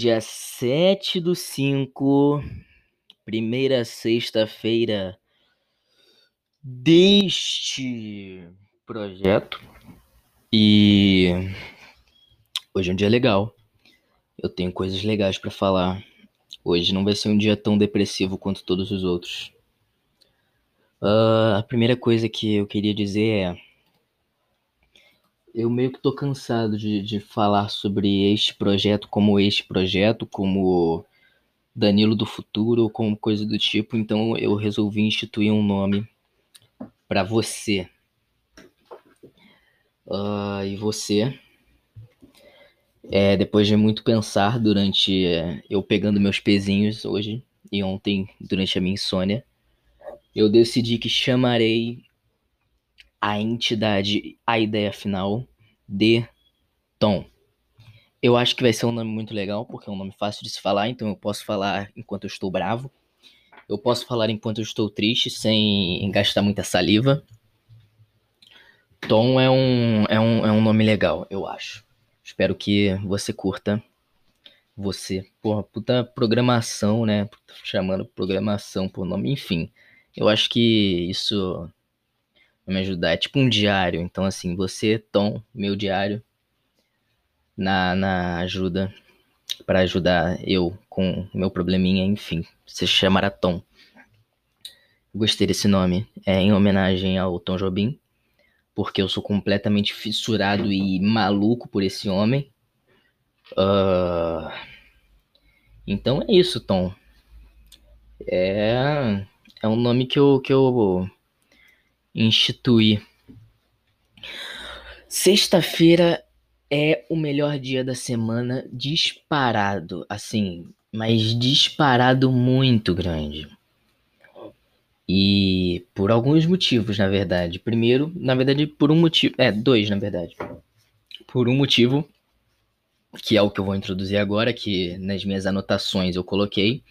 dia 7 do 5, primeira sexta-feira deste projeto. E hoje é um dia legal. Eu tenho coisas legais para falar. Hoje não vai ser um dia tão depressivo quanto todos os outros. Uh, a primeira coisa que eu queria dizer é eu meio que tô cansado de, de falar sobre este projeto como este projeto, como Danilo do Futuro ou como coisa do tipo, então eu resolvi instituir um nome para você. Uh, e você, é, depois de muito pensar durante é, eu pegando meus pezinhos hoje e ontem durante a minha insônia, eu decidi que chamarei a entidade, a ideia final de Tom. Eu acho que vai ser um nome muito legal, porque é um nome fácil de se falar, então eu posso falar enquanto eu estou bravo. Eu posso falar enquanto eu estou triste, sem gastar muita saliva. Tom é um, é um, é um nome legal, eu acho. Espero que você curta. Você. Porra, puta programação, né? Chamando programação por nome. Enfim, eu acho que isso me ajudar. É tipo um diário. Então, assim, você, Tom, meu diário, na, na ajuda, para ajudar eu com meu probleminha, enfim, se chamará Tom. Gostei desse nome. É em homenagem ao Tom Jobim, porque eu sou completamente fissurado e maluco por esse homem. Uh... Então é isso, Tom. É, é um nome que eu, que eu instituir. Sexta-feira é o melhor dia da semana disparado, assim, mas disparado muito grande. E por alguns motivos, na verdade. Primeiro, na verdade, por um motivo. É, dois, na verdade. Por um motivo, que é o que eu vou introduzir agora, que nas minhas anotações eu coloquei,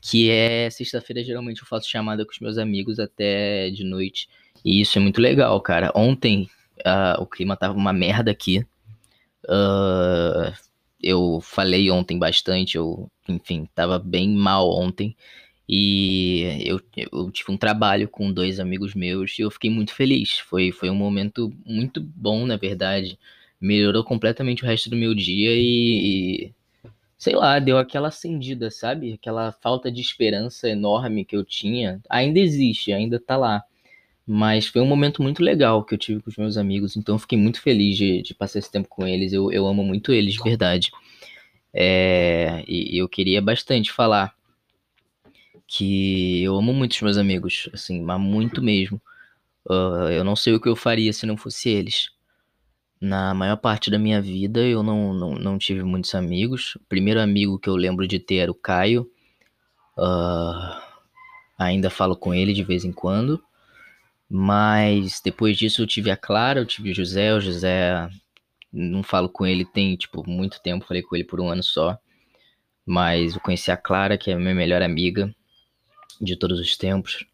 que é sexta-feira geralmente eu faço chamada com os meus amigos até de noite. E isso é muito legal, cara. Ontem uh, o clima tava uma merda aqui. Uh, eu falei ontem bastante, eu, enfim, tava bem mal ontem. E eu, eu tive um trabalho com dois amigos meus e eu fiquei muito feliz. Foi, foi um momento muito bom, na verdade. Melhorou completamente o resto do meu dia e, sei lá, deu aquela acendida, sabe? Aquela falta de esperança enorme que eu tinha. Ainda existe, ainda tá lá. Mas foi um momento muito legal que eu tive com os meus amigos, então fiquei muito feliz de, de passar esse tempo com eles. Eu, eu amo muito eles, de verdade. É, e eu queria bastante falar que eu amo muito os meus amigos, assim, mas muito mesmo. Uh, eu não sei o que eu faria se não fosse eles. Na maior parte da minha vida eu não, não, não tive muitos amigos. O primeiro amigo que eu lembro de ter era o Caio. Uh, ainda falo com ele de vez em quando. Mas depois disso eu tive a Clara, eu tive o José, o José não falo com ele tem tipo muito tempo, falei com ele por um ano só. Mas eu conheci a Clara, que é a minha melhor amiga de todos os tempos.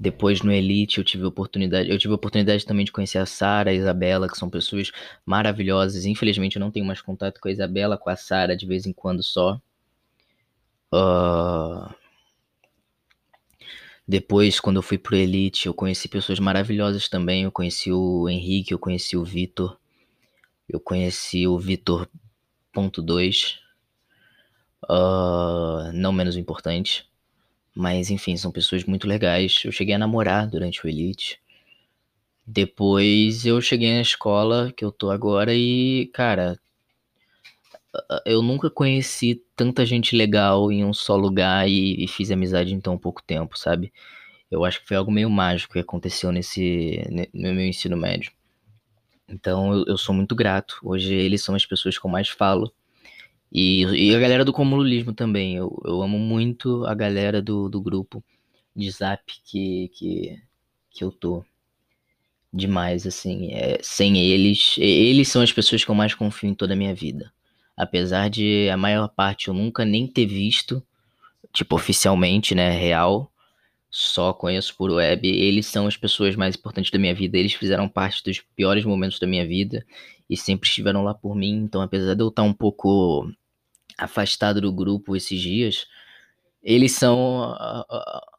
Depois no Elite eu tive oportunidade, eu tive oportunidade também de conhecer a Sara, a Isabela, que são pessoas maravilhosas. Infelizmente eu não tenho mais contato com a Isabela, com a Sara de vez em quando só. Uh, depois, quando eu fui pro Elite, eu conheci pessoas maravilhosas também. Eu conheci o Henrique, eu conheci o Vitor. Eu conheci o Vitor ponto dois. Uh, não menos importante. Mas enfim, são pessoas muito legais. Eu cheguei a namorar durante o Elite. Depois eu cheguei na escola que eu tô agora e, cara, eu nunca conheci tanta gente legal em um só lugar e, e, fiz amizade em tão pouco tempo, sabe? Eu acho que foi algo meio mágico que aconteceu nesse no meu ensino médio. Então eu, eu sou muito grato. Hoje eles são as pessoas que eu mais falo. E, e a galera do Comululismo também. Eu, eu amo muito a galera do, do grupo de zap que, que, que eu tô demais, assim. É, sem eles, eles são as pessoas que eu mais confio em toda a minha vida. Apesar de a maior parte eu nunca nem ter visto, tipo, oficialmente, né, real, só conheço por web. Eles são as pessoas mais importantes da minha vida. Eles fizeram parte dos piores momentos da minha vida. E sempre estiveram lá por mim. Então, apesar de eu estar um pouco afastado do grupo esses dias, eles são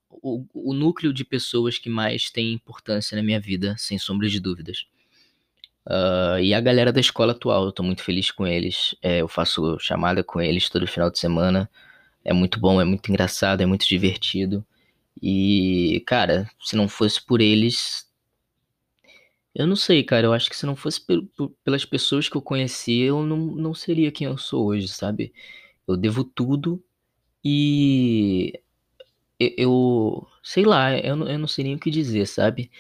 o, o núcleo de pessoas que mais tem importância na minha vida, sem sombra de dúvidas. Uh, e a galera da escola atual, eu tô muito feliz com eles. É, eu faço chamada com eles todo final de semana. É muito bom, é muito engraçado, é muito divertido. E, cara, se não fosse por eles. Eu não sei, cara. Eu acho que se não fosse pelas pessoas que eu conheci, eu não, não seria quem eu sou hoje, sabe? Eu devo tudo e. Eu. Sei lá, eu não, eu não sei nem o que dizer, sabe?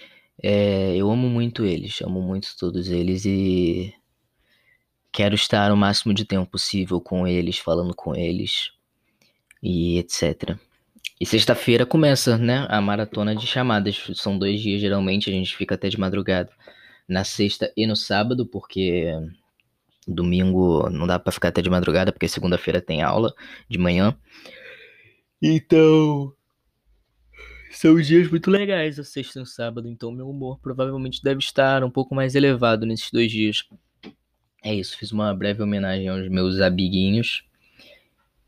É, eu amo muito eles, amo muito todos eles e quero estar o máximo de tempo possível com eles, falando com eles e etc. E sexta-feira começa, né, a maratona de chamadas. São dois dias geralmente, a gente fica até de madrugada. Na sexta e no sábado, porque domingo não dá para ficar até de madrugada, porque segunda-feira tem aula de manhã. Então, são dias muito legais, a sexta e o sábado, então meu humor provavelmente deve estar um pouco mais elevado nesses dois dias. É isso, fiz uma breve homenagem aos meus amiguinhos.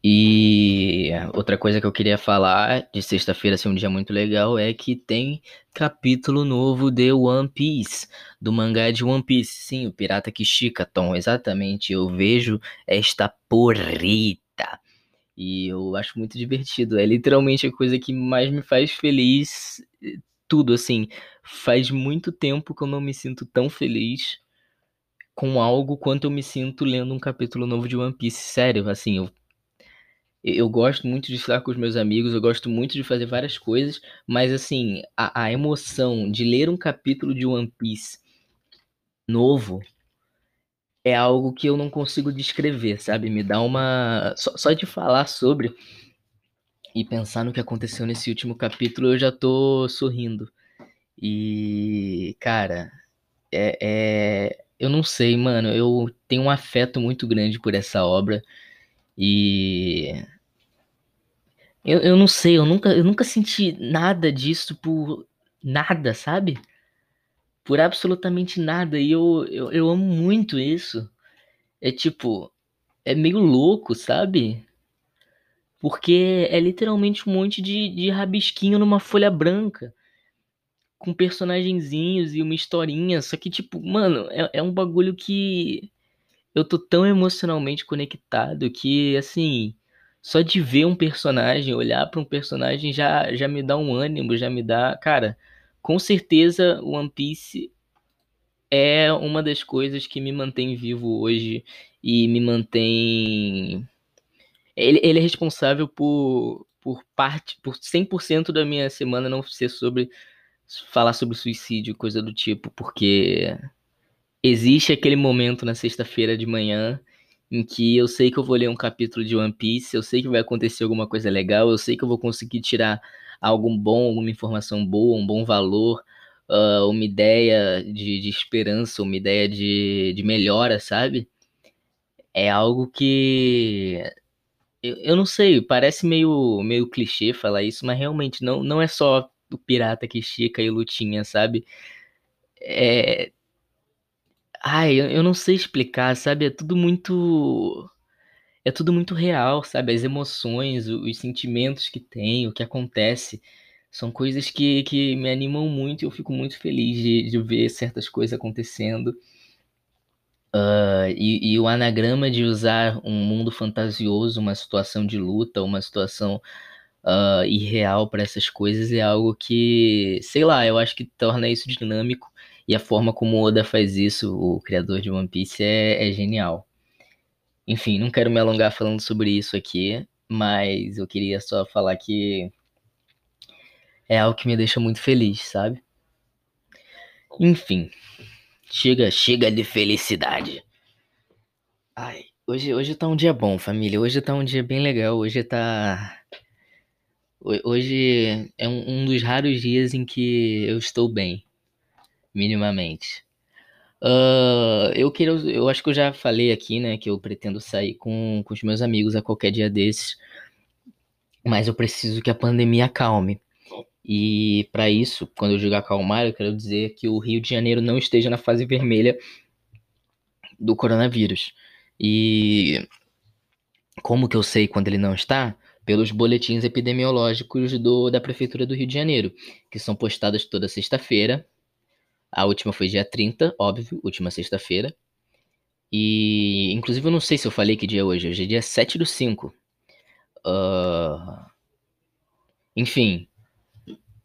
E outra coisa que eu queria falar de sexta-feira ser um dia muito legal é que tem capítulo novo de One Piece, do mangá de One Piece. Sim, o pirata que estica, Tom, exatamente. Eu vejo esta porrita. E eu acho muito divertido. É literalmente a coisa que mais me faz feliz. Tudo assim. Faz muito tempo que eu não me sinto tão feliz com algo quanto eu me sinto lendo um capítulo novo de One Piece. Sério, assim, eu eu gosto muito de estar com os meus amigos, eu gosto muito de fazer várias coisas, mas assim, a, a emoção de ler um capítulo de One Piece novo é algo que eu não consigo descrever, sabe? Me dá uma. Só, só de falar sobre e pensar no que aconteceu nesse último capítulo, eu já tô sorrindo. E, cara, é, é... eu não sei, mano. Eu tenho um afeto muito grande por essa obra. E. Eu, eu não sei, eu nunca, eu nunca senti nada disso por nada, sabe? por absolutamente nada. E eu, eu, eu amo muito isso. É tipo, é meio louco, sabe? Porque é literalmente um monte de, de rabisquinho numa folha branca. Com personagenzinhos e uma historinha. Só que, tipo, mano, é, é um bagulho que eu tô tão emocionalmente conectado que, assim, só de ver um personagem, olhar para um personagem já, já me dá um ânimo, já me dá. Cara, com certeza One Piece é uma das coisas que me mantém vivo hoje e me mantém. Ele, ele é responsável por, por parte, por 100% da minha semana não ser sobre falar sobre suicídio, coisa do tipo, porque existe aquele momento na sexta-feira de manhã em que eu sei que eu vou ler um capítulo de One Piece, eu sei que vai acontecer alguma coisa legal, eu sei que eu vou conseguir tirar algo bom, alguma informação boa, um bom valor, uh, uma ideia de, de, esperança, uma ideia de, de melhora, sabe? É algo que eu, eu não sei, parece meio, meio clichê falar isso, mas realmente não, não é só o pirata que estica e lutinha, sabe? É. Ai, eu, não sei explicar, sabe? É tudo muito é tudo muito real, sabe? As emoções, os sentimentos que tem, o que acontece, são coisas que, que me animam muito e eu fico muito feliz de, de ver certas coisas acontecendo. Uh, e, e, o anagrama de usar um mundo fantasioso, uma situação de luta, uma situação uh, irreal para essas coisas é algo que, sei lá, eu acho que torna isso dinâmico. E a forma como Oda faz isso, o criador de One Piece, é, é genial. Enfim, não quero me alongar falando sobre isso aqui, mas eu queria só falar que é algo que me deixa muito feliz, sabe? Enfim, chega, chega de felicidade. Ai, hoje, hoje tá um dia bom, família. Hoje tá um dia bem legal. Hoje tá. Hoje é um, um dos raros dias em que eu estou bem, minimamente. Uh, eu queria, eu acho que eu já falei aqui, né, que eu pretendo sair com, com os meus amigos a qualquer dia desses, mas eu preciso que a pandemia acalme. E para isso, quando eu digo acalmar, eu quero dizer que o Rio de Janeiro não esteja na fase vermelha do coronavírus. E como que eu sei quando ele não está? Pelos boletins epidemiológicos do, da Prefeitura do Rio de Janeiro, que são postados toda sexta-feira. A última foi dia 30, óbvio, última sexta-feira. E, inclusive, eu não sei se eu falei que dia é hoje. Hoje é dia 7 do 5. Uh... Enfim,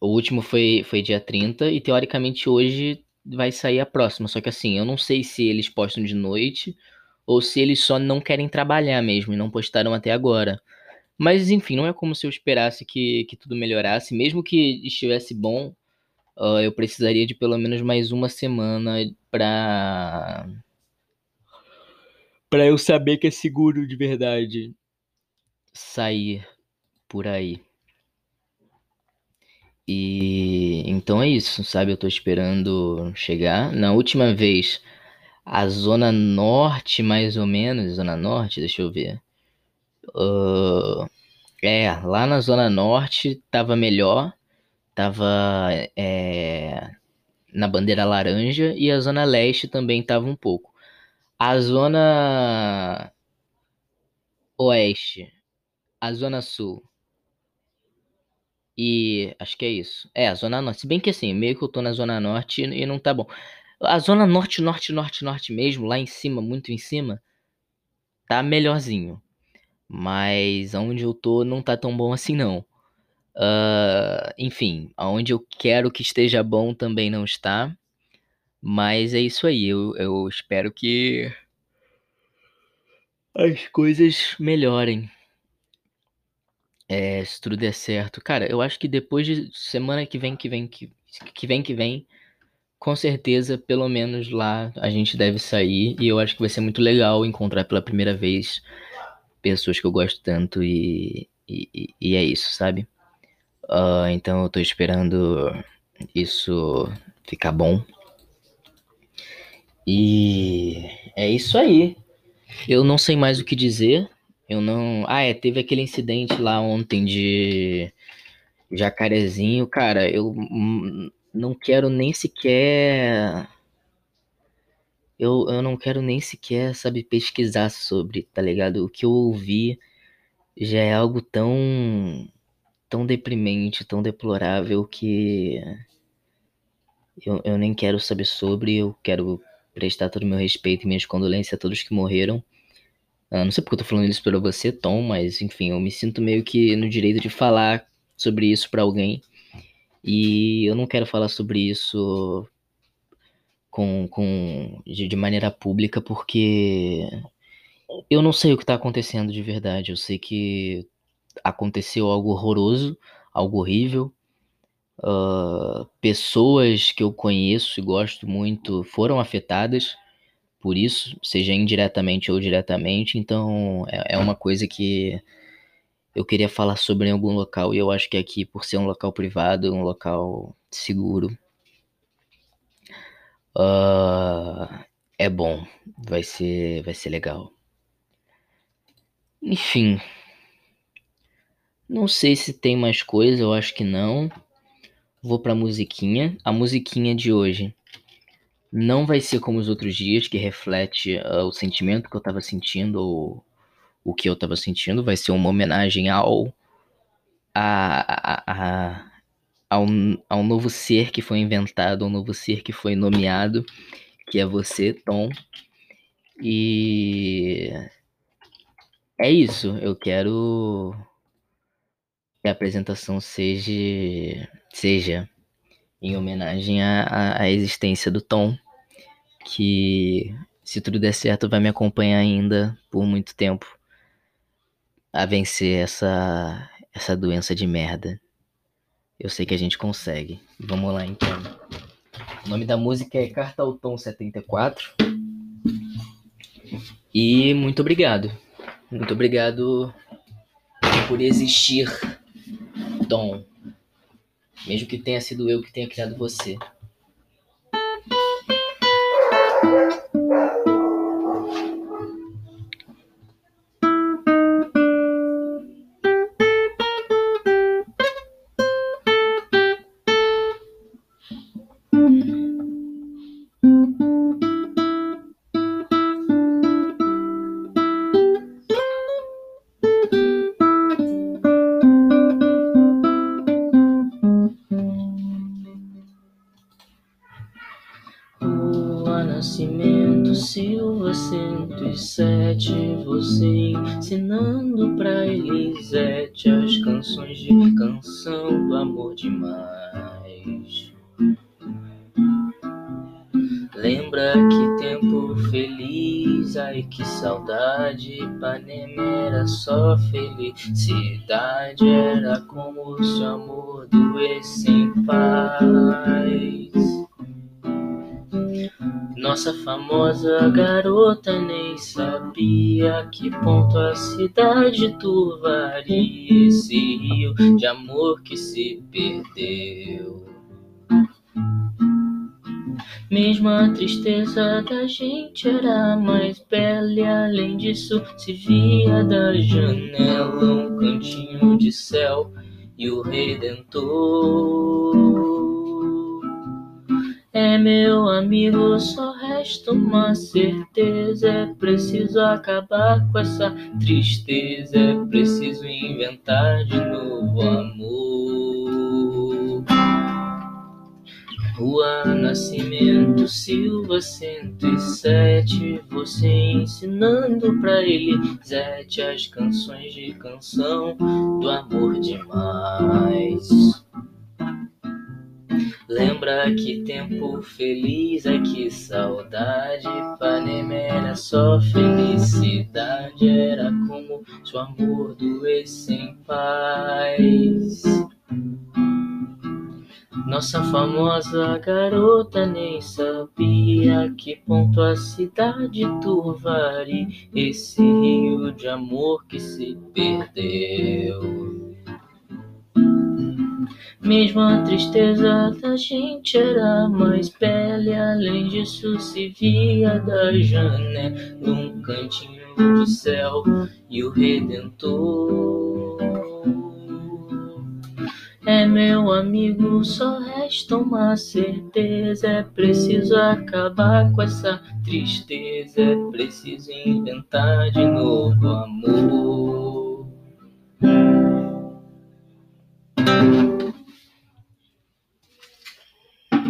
o último foi, foi dia 30 e, teoricamente, hoje vai sair a próxima. Só que, assim, eu não sei se eles postam de noite ou se eles só não querem trabalhar mesmo e não postaram até agora. Mas, enfim, não é como se eu esperasse que, que tudo melhorasse. Mesmo que estivesse bom, uh, eu precisaria de pelo menos mais uma semana pra para eu saber que é seguro de verdade sair por aí. E então é isso, sabe? Eu tô esperando chegar. Na última vez, a zona norte, mais ou menos, zona norte, deixa eu ver. Uh, é, lá na zona norte tava melhor, tava é, na bandeira laranja e a zona leste também tava um pouco. A zona oeste, a zona sul e acho que é isso. É, a zona norte. Se bem que assim, meio que eu tô na zona norte e não tá bom. A zona norte, norte, norte, norte mesmo, lá em cima, muito em cima, tá melhorzinho. Mas onde eu tô não tá tão bom assim não. Uh, enfim, aonde eu quero que esteja bom também não está. Mas é isso aí, eu, eu espero que as coisas melhorem. É, se tudo der certo. Cara, eu acho que depois de semana que vem, que vem, que, que vem, que vem, com certeza, pelo menos lá a gente deve sair. E eu acho que vai ser muito legal encontrar pela primeira vez pessoas que eu gosto tanto. E, e, e é isso, sabe? Uh, então eu tô esperando isso ficar bom. E é isso aí. Eu não sei mais o que dizer. Eu não. Ah, é, teve aquele incidente lá ontem de Jacarezinho. Cara, eu não quero nem sequer. Eu, eu não quero nem sequer, sabe, pesquisar sobre, tá ligado? O que eu ouvi já é algo tão. Tão deprimente, tão deplorável que. Eu, eu nem quero saber sobre, eu quero prestar todo o meu respeito e minhas condolências a todos que morreram. Uh, não sei porque eu tô falando isso pra você, Tom, mas enfim, eu me sinto meio que no direito de falar sobre isso para alguém. E eu não quero falar sobre isso com, com de, de, maneira pública porque eu não sei o que tá acontecendo de verdade. Eu sei que aconteceu algo horroroso, algo horrível. Uh, pessoas que eu conheço e gosto muito foram afetadas por isso, seja indiretamente ou diretamente. Então, é, é uma coisa que eu queria falar sobre em algum local e eu acho que aqui, por ser um local privado, um local seguro, uh, é bom, vai ser, vai ser legal. Enfim, não sei se tem mais coisa, eu acho que não. Vou pra musiquinha. A musiquinha de hoje não vai ser como os outros dias, que reflete uh, o sentimento que eu tava sentindo, ou o que eu tava sentindo. Vai ser uma homenagem ao. A, a, a, ao, ao novo ser que foi inventado, ao novo ser que foi nomeado, que é você, Tom. E. É isso. Eu quero que a apresentação seja. seja em homenagem à, existência do Tom, que, se tudo der certo, vai me acompanhar ainda por muito tempo a vencer essa, essa doença de merda. Eu sei que a gente consegue. Vamos lá então. O nome da música é Carta ao Tom 74. E muito obrigado. Muito obrigado por existir, Tom. Mesmo que tenha sido eu que tenha criado você Lembra que tempo feliz, ai que saudade, Ipanema era só felicidade, era como se o amor doesse em paz. Nossa famosa garota nem sabia que ponto a cidade turvaria esse rio de amor que se perdeu. Mesmo a tristeza da gente era mais bela e além disso se via da janela um cantinho de céu e o Redentor. É meu amigo, só resta uma certeza. É preciso acabar com essa tristeza. É preciso inventar de novo amor. Rua Nascimento Silva 107. Você ensinando pra ele Zete as canções de canção do amor demais. Lembra que tempo feliz, ai que saudade. Ipanema era só felicidade, era como se o amor doesse em paz. Nossa famosa garota nem sabia que ponto a cidade turvaria esse rio de amor que se perdeu. Mesmo a tristeza da gente era mais bela, além disso se via da janela um cantinho de céu e o Redentor. É meu amigo, só resta uma certeza. É preciso acabar com essa tristeza. É preciso inventar de novo amor.